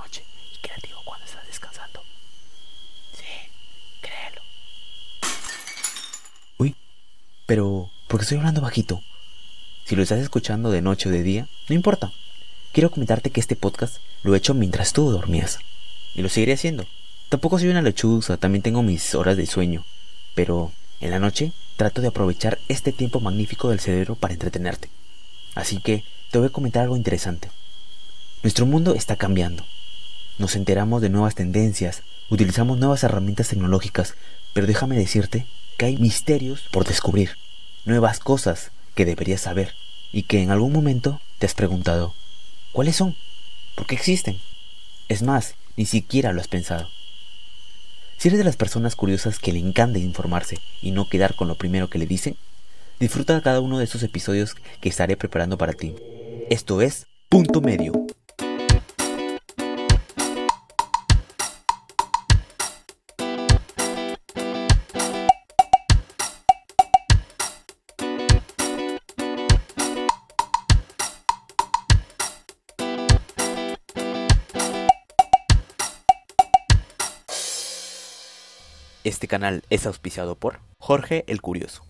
noche y creativo cuando estás descansando. Sí, créelo. Uy, pero ¿por qué estoy hablando bajito? Si lo estás escuchando de noche o de día, no importa. Quiero comentarte que este podcast lo he hecho mientras tú dormías. Y lo seguiré haciendo. Tampoco soy una lechuza, también tengo mis horas de sueño. Pero en la noche trato de aprovechar este tiempo magnífico del cerebro para entretenerte. Así que te voy a comentar algo interesante. Nuestro mundo está cambiando. Nos enteramos de nuevas tendencias, utilizamos nuevas herramientas tecnológicas, pero déjame decirte que hay misterios por descubrir, nuevas cosas que deberías saber y que en algún momento te has preguntado, ¿cuáles son? ¿Por qué existen? Es más, ni siquiera lo has pensado. Si eres de las personas curiosas que le encanta informarse y no quedar con lo primero que le dicen, disfruta cada uno de estos episodios que estaré preparando para ti. Esto es Punto Medio. Este canal es auspiciado por Jorge el Curioso.